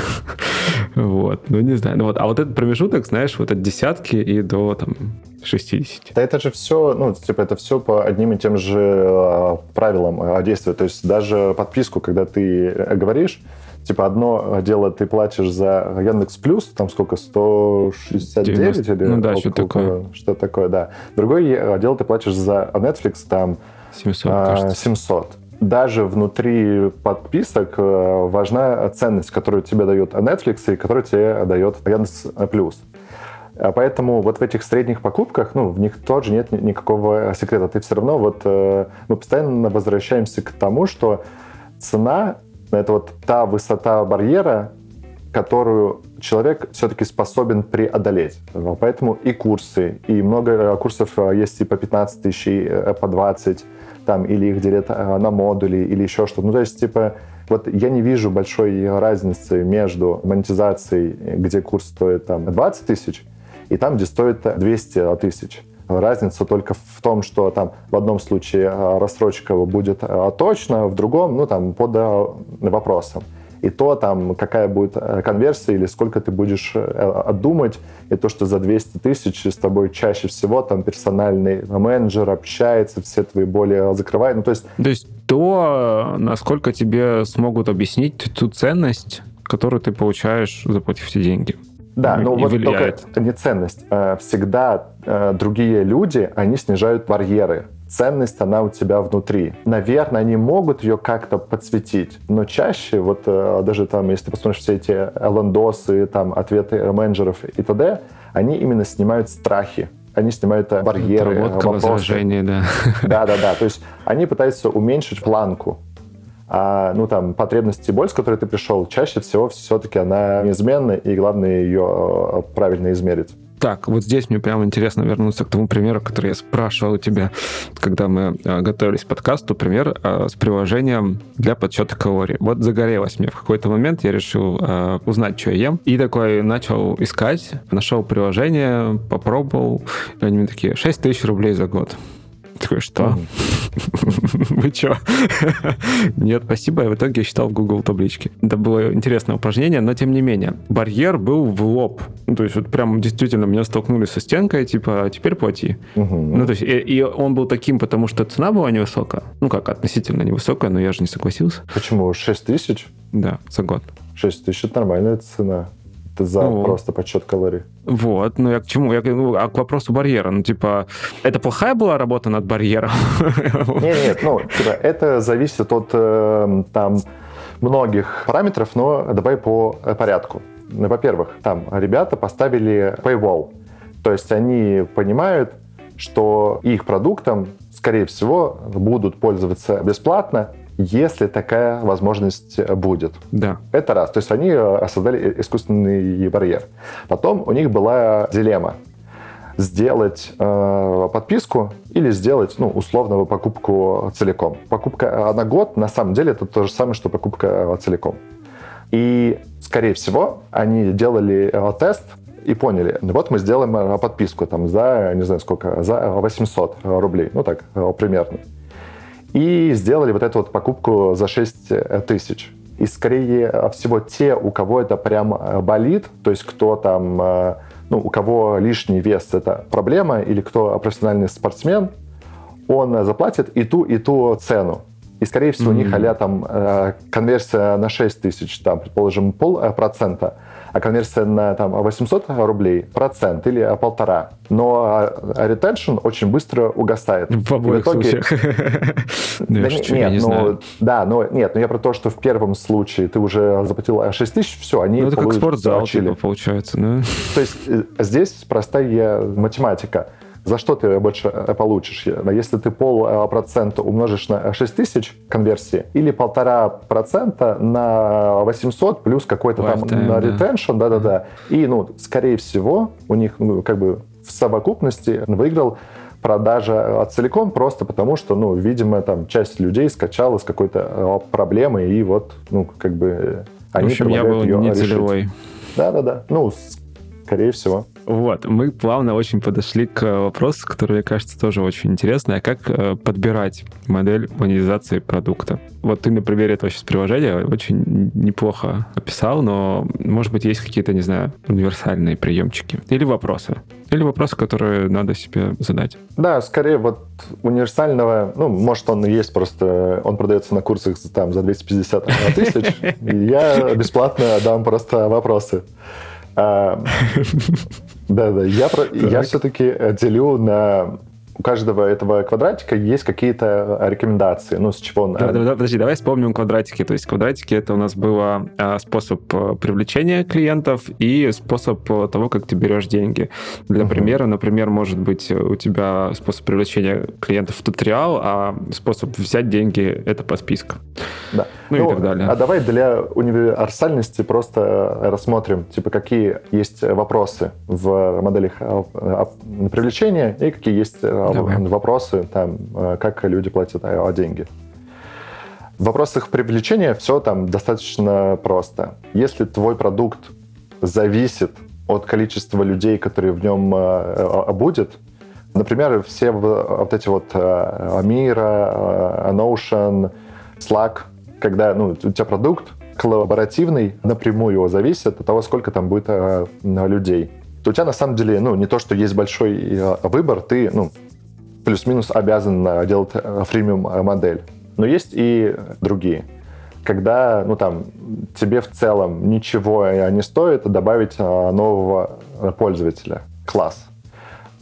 Вот, ну не знаю. Ну, вот, а вот этот промежуток, знаешь, вот от десятки и до там 60. Да это же все, ну, типа, это все по одним и тем же э, правилам э, действия. То есть даже подписку, когда ты э, говоришь, типа, одно дело ты платишь за Яндекс Плюс, там сколько, 169 90. или Ну да, около- что-то такое. Что такое, да. Другое дело ты платишь за Netflix, там 700, а, кажется. 700. Даже внутри подписок э, важна ценность, которую тебе дает Netflix и которую тебе дает Яндекс Плюс. А Поэтому вот в этих средних покупках, ну, в них тоже нет ни- никакого секрета. Ты все равно вот, э, мы постоянно возвращаемся к тому, что цена — это вот та высота барьера, которую человек все-таки способен преодолеть. Поэтому и курсы, и много курсов э, есть и по 15 тысяч, и э, по 20, там, или их делят э, на модули, или еще что-то. Ну, то есть, типа, вот я не вижу большой разницы между монетизацией, где курс стоит там 20 тысяч, и там, где стоит 200 тысяч. Разница только в том, что там в одном случае э, рассрочка будет э, точно, в другом, ну, там, под э, вопросом. И то, там, какая будет э, конверсия или сколько ты будешь э, отдумать, и то, что за 200 тысяч с тобой чаще всего там персональный менеджер общается, все твои боли закрывает. Ну, то есть То есть то, насколько тебе смогут объяснить ту ценность, которую ты получаешь, заплатив эти деньги. Да, но и вот влияет. только не ценность. Всегда другие люди, они снижают барьеры. Ценность, она у тебя внутри. Наверное, они могут ее как-то подсветить, но чаще, вот э, даже там, если ты посмотришь все эти лендосы, там, ответы менеджеров и т.д., они именно снимают страхи. Они снимают э, барьеры, э, Отработка, вопросы. возражение, да. Да, да, да. То есть они пытаются уменьшить планку. А, ну, там, потребности и боль, с которой ты пришел, чаще всего все-таки она неизменна, и главное ее э, правильно измерить. Так, вот здесь мне прямо интересно вернуться к тому примеру, который я спрашивал у тебя, когда мы э, готовились к подкасту, пример э, с приложением для подсчета калорий. Вот загорелось мне в какой-то момент, я решил э, узнать, что я ем, и такой начал искать, нашел приложение, попробовал, и они мне такие, 6 тысяч рублей за год. Такой, что? (laughs) Вы что? (laughs) Нет, спасибо. Я в итоге считал в Google таблички. Это было интересное упражнение, но тем не менее. Барьер был в лоб. Ну, то есть вот прям действительно меня столкнули со стенкой, типа, «А теперь плати. Ну, то есть и, и он был таким, потому что цена была невысокая. Ну, как, относительно невысокая, но я же не согласился. Почему? 6 тысяч? Да, за год. 6 тысяч – это нормальная цена. За Ну. просто подсчет калорий. Вот, ну я к чему? Я, ну, а к вопросу барьера. Ну, типа, это плохая была работа над барьером? (laughs) Нет, нет, ну, типа, это зависит от э, там многих параметров, но давай по э, порядку. Ну, Во-первых, там ребята поставили paywall, то есть они понимают, что их продуктом, скорее всего, будут пользоваться бесплатно, если такая возможность будет. Да. Это раз. То есть они э, создали искусственный барьер. Потом у них была дилемма. Сделать э, подписку или сделать, ну, условно, покупку целиком. Покупка на год, на самом деле, это то же самое, что покупка э, целиком. И, скорее всего, они делали э, тест и поняли, ну вот мы сделаем э, подписку там за, не знаю сколько, за 800 рублей, ну так, э, примерно и сделали вот эту вот покупку за 6 тысяч. И скорее всего те, у кого это прям э, болит, то есть кто там, э, ну, у кого лишний вес это проблема, или кто профессиональный спортсмен, он э, заплатит и ту, и ту цену. И, скорее всего, у них а там э, конверсия на 6 тысяч, там, предположим, полпроцента, а конверсия на там, 800 рублей процент или а, полтора. Но а, ретеншн очень быстро угасает. В обоих итоге- случаях. (laughs) Ну, да нет, ну. Да, но нет, но я про то, что в первом случае ты уже заплатил 6 тысяч, все, они Ну, это как спортзал, типа, получается. То есть э, здесь простая математика. За что ты больше получишь? Если ты полпроцента умножишь на 6 тысяч конверсии или полтора процента на 800 плюс какой-то там на ретеншн, да-да-да. И, ну, скорее всего, у них, ну, как бы в совокупности выиграл продажа целиком просто потому, что, ну, видимо, там часть людей скачала с какой-то проблемой, и вот, ну, как бы они В общем, я был не целевой. Да-да-да. Ну, скорее всего. Вот, мы плавно очень подошли к вопросу, который, мне кажется, тоже очень интересный, а как э, подбирать модель монетизации продукта. Вот ты на примере этого сейчас приложения очень неплохо описал, но, может быть, есть какие-то, не знаю, универсальные приемчики или вопросы. Или вопросы, которые надо себе задать. Да, скорее вот универсального, ну, может, он и есть, просто он продается на курсах там за 250 тысяч, я бесплатно дам просто вопросы. А, да-да, я, я все-таки делю на у каждого этого квадратика есть какие-то рекомендации, ну, с чего он... Да, да, подожди, давай вспомним квадратики. То есть квадратики — это у нас было а, способ э, привлечения клиентов и способ того, как ты берешь деньги. Для uh-huh. примера, например, может быть у тебя способ привлечения клиентов туториал, а способ взять деньги — это по списку. Да. Ну, ну и так далее. А давай для универсальности просто рассмотрим, типа, какие есть вопросы в моделях а, привлечения и какие есть а, давай. вопросы, там, как люди платят деньги. В вопросах привлечения все там достаточно просто. Если твой продукт зависит от количества людей, которые в нем будет, например, все вот эти вот Amira, Notion, Slack, когда ну, у тебя продукт коллаборативный, напрямую зависит от того, сколько там будет э, людей. То у тебя на самом деле, ну, не то, что есть большой э, выбор, ты, ну, плюс-минус обязан э, делать э, фримиум э, модель. Но есть и другие. Когда, ну, там, тебе в целом ничего не стоит добавить э, нового пользователя, класс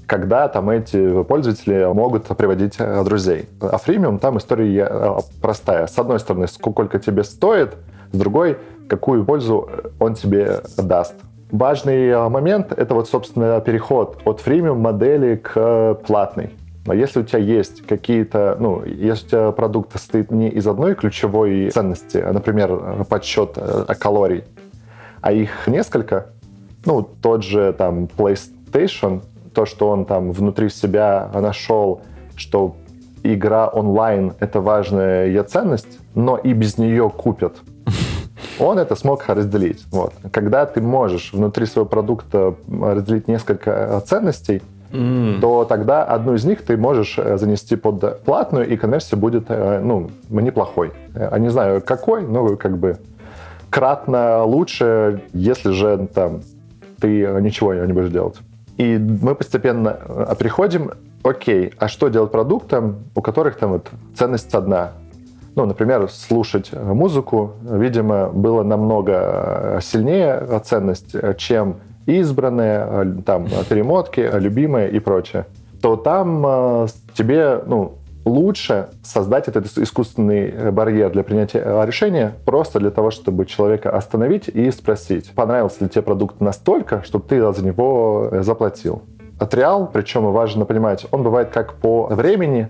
когда там эти пользователи могут приводить э, друзей. А фримиум там история э, простая. С одной стороны, сколько тебе стоит, с другой, какую пользу он тебе даст. Важный э, момент — это вот, собственно, переход от фримиум модели к платной. Но если у тебя есть какие-то, ну, если у тебя продукт состоит не из одной ключевой ценности, а, например, подсчет калорий, а их несколько, ну, тот же там PlayStation, то, что он там внутри себя нашел, что игра онлайн — это важная ее ценность, но и без нее купят. (laughs) Он это смог разделить. Вот. Когда ты можешь внутри своего продукта разделить несколько ценностей, mm. то тогда одну из них ты можешь э, занести под платную, и конверсия будет э, ну, неплохой. Я э, не знаю, какой, но как бы кратно лучше, если же там ты ничего не будешь делать. И мы постепенно э, приходим, окей, а что делать продуктам, у которых там вот ценность одна? Ну, например, слушать музыку, видимо, было намного э, сильнее ценность, э, чем избранные, там, перемотки, любимые и прочее. То там тебе, ну, лучше создать этот искусственный э, барьер для принятия э, решения просто для того, чтобы человека остановить и спросить, понравился ли тебе продукт настолько, чтобы ты за него э, заплатил. Отреал, причем важно понимать, он бывает как по времени,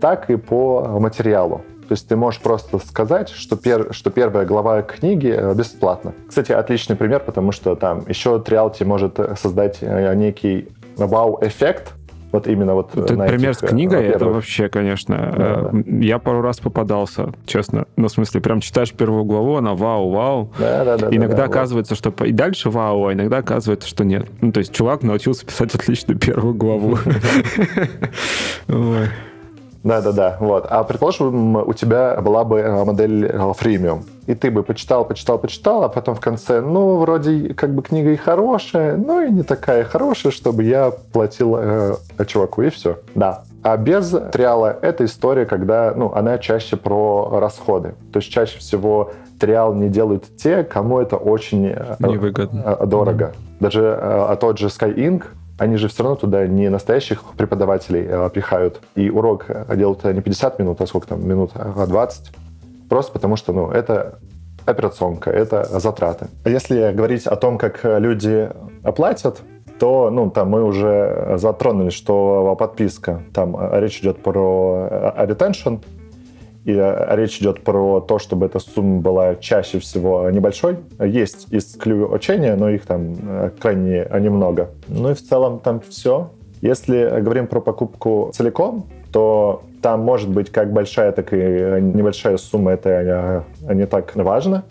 так и по материалу. То есть ты можешь просто сказать, что, пер, что первая глава книги бесплатна. Кстати, отличный пример, потому что там еще Триалти может создать некий вау-эффект, вот именно вот Ты пример этих, с книгой, это вообще, конечно... Да, да. Я пару раз попадался, честно. Ну, в смысле, прям читаешь первую главу, она вау-вау. Да, да, да. Иногда да, оказывается, вот. что... И дальше вау, а иногда оказывается, что нет. Ну, то есть чувак научился писать отличную первую главу. (laughs) (laughs) Да-да-да, вот. А предположим, у тебя была бы э, модель фримиум, и ты бы почитал, почитал, почитал, а потом в конце, ну, вроде как бы книга и хорошая, но и не такая хорошая, чтобы я платил э, чуваку, и все. Да. А без триала это история, когда, ну, она чаще про расходы. То есть чаще всего триал не делают те, кому это очень э, Невыгодно. Э, дорого. Mm-hmm. Даже а тот же Sky Inc., они же все равно туда не настоящих преподавателей э, пихают. И урок делают не 50 минут, а сколько там, минут, а 20. Просто потому что, ну, это операционка, это затраты. А если говорить о том, как люди оплатят, то ну, там мы уже затронули, что подписка, там речь идет про retention, и речь идет про то, чтобы эта сумма была чаще всего небольшой. Есть исключения, но их там крайне немного. Ну и в целом там все. Если говорим про покупку целиком, то там может быть как большая, так и небольшая сумма, это не так важно.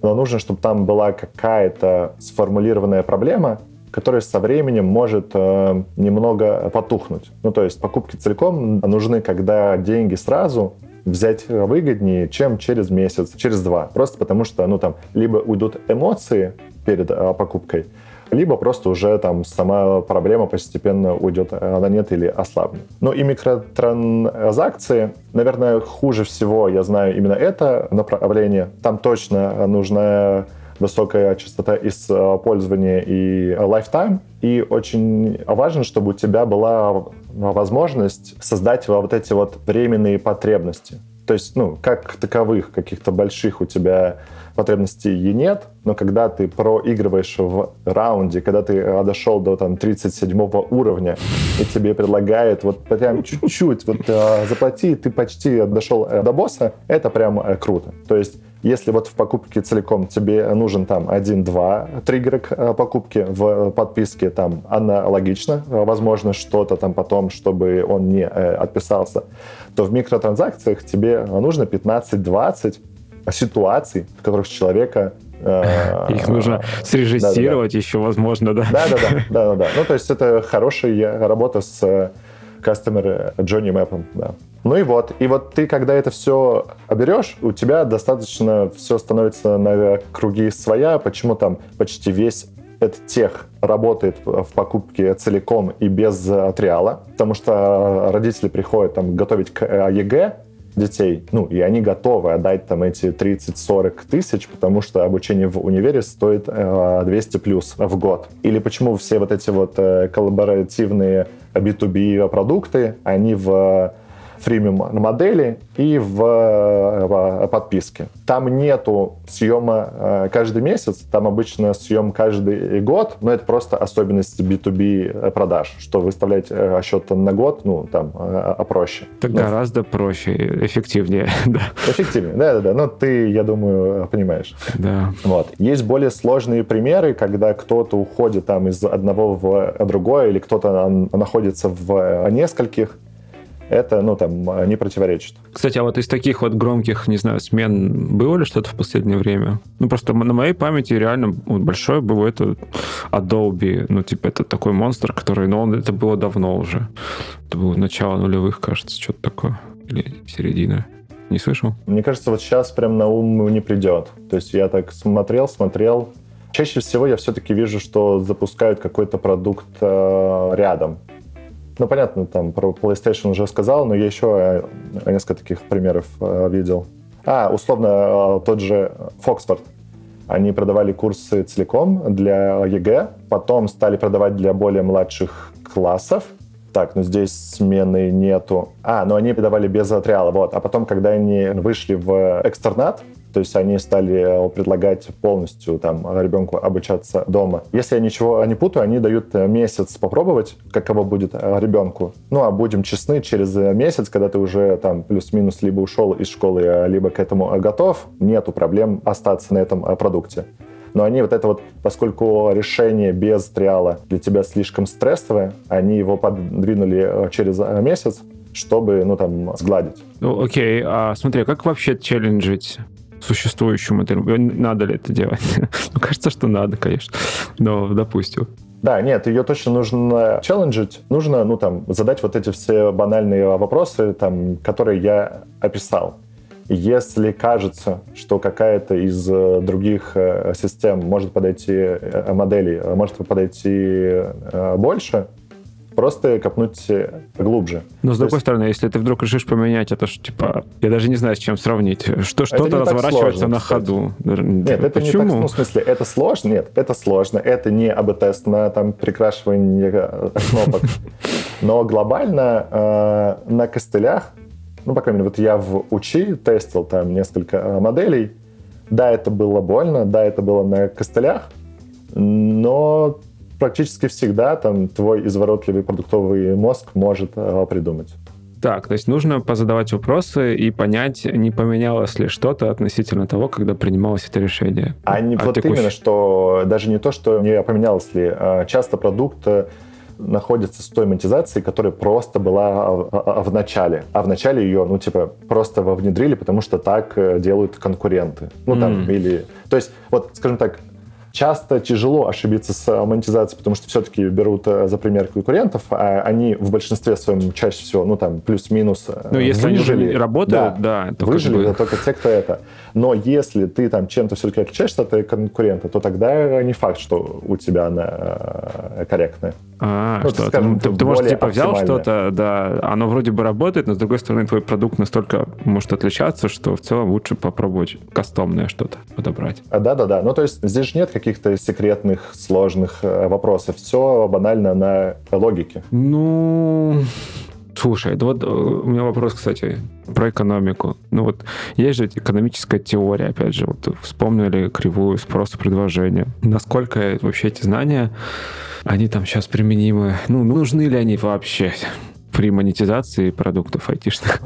Но нужно, чтобы там была какая-то сформулированная проблема, которая со временем может э, немного потухнуть. Ну, то есть покупки целиком нужны, когда деньги сразу взять выгоднее, чем через месяц, через два. Просто потому что, ну, там, либо уйдут эмоции перед э, покупкой, либо просто уже там сама проблема постепенно уйдет на нет или ослабнет. Ну и микротранзакции, наверное, хуже всего я знаю именно это направление. Там точно нужна высокая частота использования и lifetime. И очень важно, чтобы у тебя была возможность создать вот эти вот временные потребности. То есть, ну, как таковых каких-то больших у тебя потребностей и нет, но когда ты проигрываешь в раунде, когда ты э, дошел до там 37 уровня, и тебе предлагают вот прям чуть-чуть вот э, заплати, ты почти дошел э, до босса, это прям круто. То есть если вот в покупке целиком тебе нужен там один-два триггера к покупке, в подписке там аналогично, возможно, что-то там потом, чтобы он не отписался, то в микротранзакциях тебе нужно 15-20 ситуаций, в которых человека э, их нужно срежиссировать еще, возможно, да? Да, да, да, да, да, Ну, то есть это хорошая работа с э, Customer Journey Map, да. Ну и вот, и вот ты, когда это все берешь, у тебя достаточно все становится на круги своя, почему там почти весь этот тех работает в покупке целиком и без триала, потому что родители приходят там готовить к ЕГЭ, детей, ну, и они готовы отдать там эти 30-40 тысяч, потому что обучение в универе стоит э, 200 плюс в год. Или почему все вот эти вот э, коллаборативные B2B продукты, они в freemium модели и в, в подписке. Там нету съема э, каждый месяц, там обычно съем каждый год, но это просто особенность B2B продаж, что выставлять э, счет на год, ну, там, э, проще. Это но... гораздо проще, эффективнее, (laughs) да. Эффективнее, да-да-да, ну, ты, я думаю, понимаешь. Да. Вот. Есть более сложные примеры, когда кто-то уходит там из одного в другое, или кто-то находится в нескольких, это, ну, там, не противоречит. Кстати, а вот из таких вот громких, не знаю, смен было ли что-то в последнее время? Ну, просто на моей памяти реально вот, большое было это Adobe, ну, типа, это такой монстр, который, ну, он, это было давно уже. Это было начало нулевых, кажется, что-то такое. Или середина. Не слышал? Мне кажется, вот сейчас прям на ум не придет. То есть я так смотрел, смотрел. Чаще всего я все-таки вижу, что запускают какой-то продукт э, рядом. Ну, понятно, там про PlayStation уже сказал, но я еще э, несколько таких примеров э, видел. А, условно, э, тот же Foxford. Они продавали курсы целиком для ЕГЭ, потом стали продавать для более младших классов. Так, ну здесь смены нету. А, ну они продавали без триала, вот. А потом, когда они вышли в экстернат, то есть они стали э, предлагать полностью там ребенку обучаться дома. Если я ничего не путаю, они дают э, месяц попробовать, каково будет э, ребенку. Ну, а будем честны, через месяц, когда ты уже там плюс-минус либо ушел из школы, либо к этому готов, нету проблем остаться на этом продукте. Но они вот это вот, поскольку решение без триала для тебя слишком стрессовое, они его подвинули через месяц, чтобы, ну, там, сгладить. Ну, окей, а смотри, как вообще челленджить существующую модель. Надо ли это делать? (laughs) ну, кажется, что надо, конечно. Но допустим. Да, нет, ее точно нужно челленджить. Нужно, ну, там, задать вот эти все банальные вопросы, там, которые я описал. Если кажется, что какая-то из э, других э, систем может подойти, э, моделей может подойти больше, просто копнуть глубже. Но с другой есть... стороны, если ты вдруг решишь поменять, это ж типа, я даже не знаю, с чем сравнить. Что что-то разворачивается сложно, на ходу. Нет, это Почему? не так, ну, в смысле, это сложно? Нет, это сложно. Это не АБ-тест на там прикрашивание э, кнопок. Но глобально э, на костылях, ну, по крайней мере, вот я в УЧИ тестил там несколько э, моделей. Да, это было больно, да, это было на костылях, но практически всегда там твой изворотливый продуктовый мозг может э, придумать. Так, то есть нужно позадавать вопросы и понять, не поменялось ли что-то относительно того, когда принималось это решение. А не а вот текущий... именно, что даже не то, что не поменялось ли. А часто продукт э, находится с той монетизацией, которая просто была в начале. А в начале ее, ну, типа, просто внедрили, потому что так э, делают конкуренты. Ну, там, mm. или... То есть, вот, скажем так, часто тяжело ошибиться с э, монетизацией, потому что все-таки берут э, за пример конкурентов, а они в большинстве своем чаще всего, ну там плюс-минус э, Ну если выжили. они работают, да, да то выжили, как бы... только те, кто это. Но если ты там чем-то все-таки отличаешься от конкурента, то тогда не факт, что у тебя она корректная. А, ну, что, скажем, ты, ты, ты может, типа, взял что-то, да, оно вроде бы работает, но, с другой стороны, твой продукт настолько может отличаться, что в целом лучше попробовать кастомное что-то подобрать. Да-да-да. Ну, то есть здесь же нет каких-то секретных, сложных э, вопросов. Все банально на логике. Ну, Слушай, вот э, у меня вопрос, кстати, про экономику. Ну вот есть же экономическая теория, опять же, вот вспомнили кривую спроса предложения. Насколько вообще эти знания, они там сейчас применимы? Ну, нужны ли они вообще? При монетизации продуктов айтишных.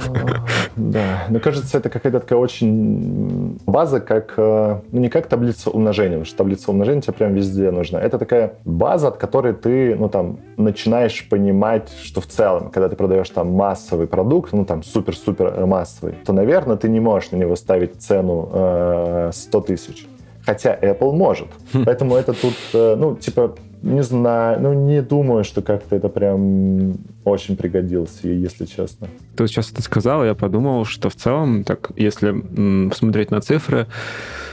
Да, мне кажется, это какая-то такая очень база, как, э, ну, не как таблица умножения, потому что таблица умножения тебе прям везде нужна. Это такая база, от которой ты, ну, там, начинаешь понимать, что в целом, когда ты продаешь там массовый продукт, ну, там, супер-супер массовый, то, наверное, ты не можешь на него ставить цену э, 100 тысяч. Хотя Apple может. (laughs) Поэтому это тут, э, ну, типа, не знаю, ну не думаю, что как-то это прям очень пригодилось, если честно. Ты сейчас это сказал, я подумал, что в целом, так, если смотреть на цифры,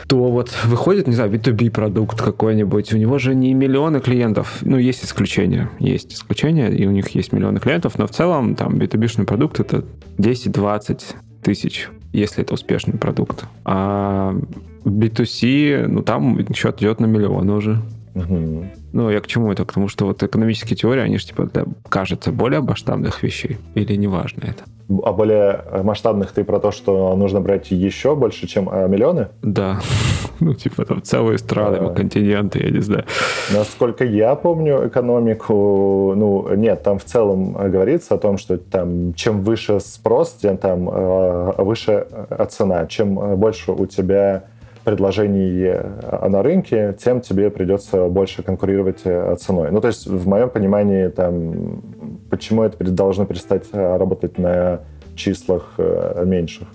то вот выходит, не знаю, B2B продукт какой-нибудь, у него же не миллионы клиентов, ну, есть исключения, есть исключения, и у них есть миллионы клиентов, но в целом там B2B-шный продукт это 10-20 тысяч, если это успешный продукт. А B2C, ну, там счет идет на миллионы уже. Угу. Ну, я к чему это? К тому, что вот экономические теории, они же, типа, да, кажется, более масштабных вещей. Или неважно это? А более масштабных ты про то, что нужно брать еще больше, чем а, миллионы? Да. (laughs) Ну, типа, там целые страны, а... континенты, я не знаю. Насколько я помню экономику, ну, нет, там в целом говорится о том, что там чем выше спрос, тем там а, выше цена. Чем больше у тебя предложений э, на рынке, тем тебе придется больше конкурировать э, ценой. Ну, то есть, в моем понимании, там, почему это должно перестать э, работать на числах меньших?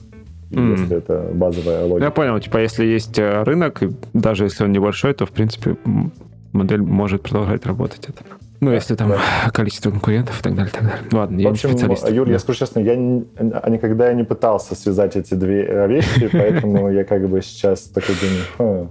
Mm. если это базовая логика. Я понял, типа, если есть рынок, даже если он небольшой, то, в принципе, модель может продолжать работать. Это. Ну, если там да. количество конкурентов и так далее, так далее. Ладно, я в общем, не специалист. Юр, я скажу честно, я никогда не пытался связать эти две вещи, (laughs) поэтому я как бы сейчас такой думаю,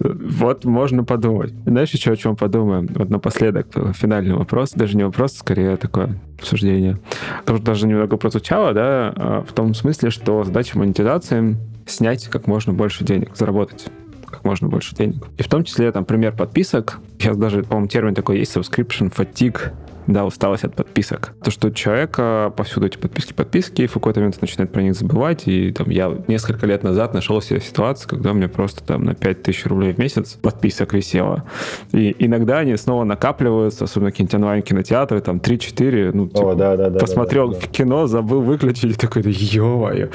вот можно подумать. Знаешь, еще о чем подумаем? Вот напоследок финальный вопрос, даже не вопрос, скорее такое обсуждение. Тоже даже немного прозвучало, да, а, в том смысле, что задача монетизации снять как можно больше денег, заработать как можно больше денег. И в том числе, там, пример подписок. Сейчас даже, по-моему, термин такой есть, subscription fatigue да, усталость от подписок. То, что человека повсюду эти подписки, подписки, и в какой-то момент начинает про них забывать, и там я несколько лет назад нашел себе ситуацию, когда у меня просто там на 5000 рублей в месяц подписок висело. И иногда они снова накапливаются, особенно какие-нибудь онлайн-кинотеатры, там 3-4, ну, типа, О, да, да, да, посмотрел да, да, да. кино, забыл выключить, и такой, да ё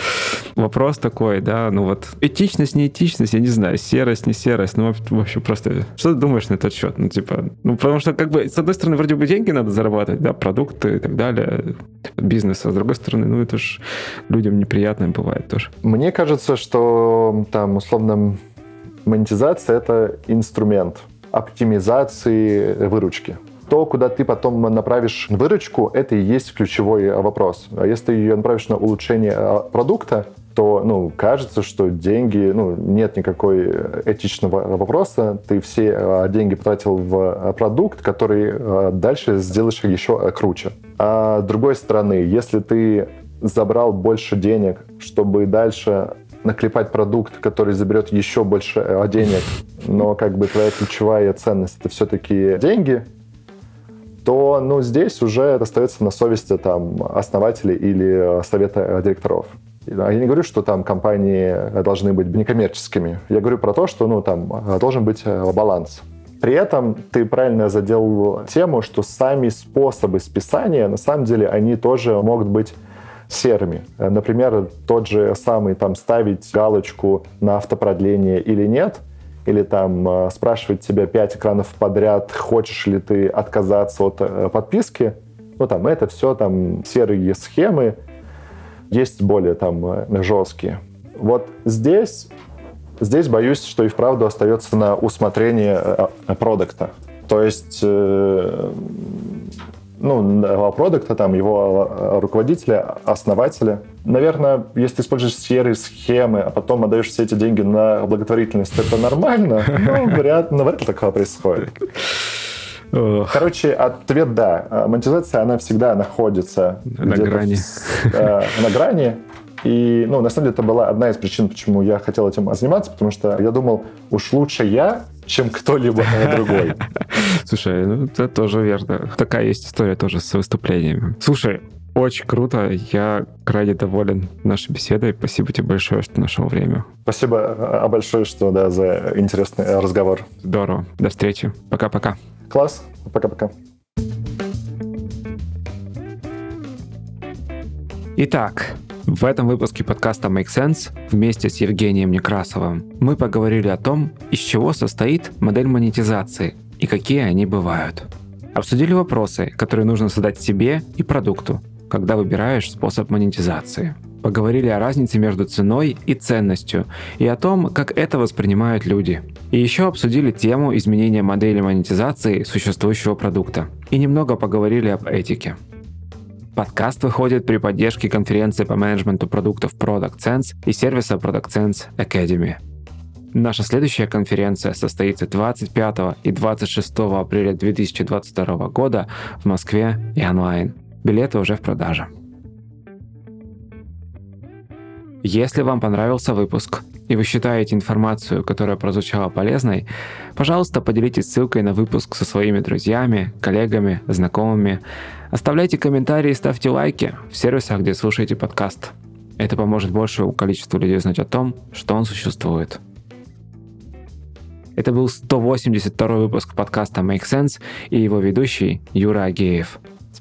Вопрос такой, да, ну вот, этичность, не этичность, я не знаю, серость, не серость, ну, вообще просто, что ты думаешь на этот счет? Ну, типа, ну, потому что, как бы, с одной стороны, вроде бы деньги надо зарабатывать, да, продукты и так далее, бизнес, а с другой стороны, ну, это же людям неприятно бывает тоже. Мне кажется, что там, условно, монетизация — это инструмент оптимизации выручки то, куда ты потом направишь выручку, это и есть ключевой вопрос. А если ты ее направишь на улучшение а, продукта, то, ну, кажется, что деньги, ну, нет никакой этичного вопроса. Ты все а, деньги потратил в а, продукт, который дальше сделаешь еще круче. А с другой стороны, если ты забрал больше денег, чтобы дальше наклепать продукт, который заберет еще больше денег, но как бы твоя ключевая ценность это все-таки деньги, то ну, здесь уже остается на совести там, основателей или совета директоров. Я не говорю, что там компании должны быть некоммерческими. Я говорю про то, что ну, там должен быть э, баланс. при этом ты правильно задел тему, что сами способы списания, на самом деле, они тоже могут быть серыми. Например, тот же самый там ставить галочку на автопродление или нет, или там э, спрашивать тебя пять экранов подряд, хочешь ли ты отказаться от э, подписки, ну там это все там серые схемы, есть более там э, жесткие. Вот здесь, здесь боюсь, что и вправду остается на усмотрение продукта. То есть ну, продукта, там, его а, руководителя, основателя. Наверное, если используешь серые схемы, а потом отдаешь все эти деньги на благотворительность, это нормально, но (laughs) вряд, ну, вряд ли такого происходит. Короче, ответ да. Монетизация, она всегда находится на грани. В, э, на грани. И, ну, на самом деле, это была одна из причин, почему я хотел этим заниматься, потому что я думал, уж лучше я, чем кто-либо другой. (laughs) Слушай, ну это тоже верно. Такая есть история тоже с выступлениями. Слушай, очень круто. Я крайне доволен нашей беседой. Спасибо тебе большое, что нашел время. Спасибо а, большое, что да, за интересный разговор. Здорово. До встречи. Пока-пока. Класс. Пока-пока. Итак, в этом выпуске подкаста Make Sense вместе с Евгением Некрасовым мы поговорили о том, из чего состоит модель монетизации и какие они бывают. Обсудили вопросы, которые нужно задать себе и продукту, когда выбираешь способ монетизации. Поговорили о разнице между ценой и ценностью и о том, как это воспринимают люди. И еще обсудили тему изменения модели монетизации существующего продукта. И немного поговорили об этике. Подкаст выходит при поддержке конференции по менеджменту продуктов Product Sense и сервиса Product Sense Academy. Наша следующая конференция состоится 25 и 26 апреля 2022 года в Москве и онлайн. Билеты уже в продаже. Если вам понравился выпуск и вы считаете информацию, которая прозвучала полезной, пожалуйста, поделитесь ссылкой на выпуск со своими друзьями, коллегами, знакомыми, Оставляйте комментарии и ставьте лайки в сервисах, где слушаете подкаст. Это поможет большему количеству людей знать о том, что он существует. Это был 182 выпуск подкаста Make Sense и его ведущий Юра Агеев.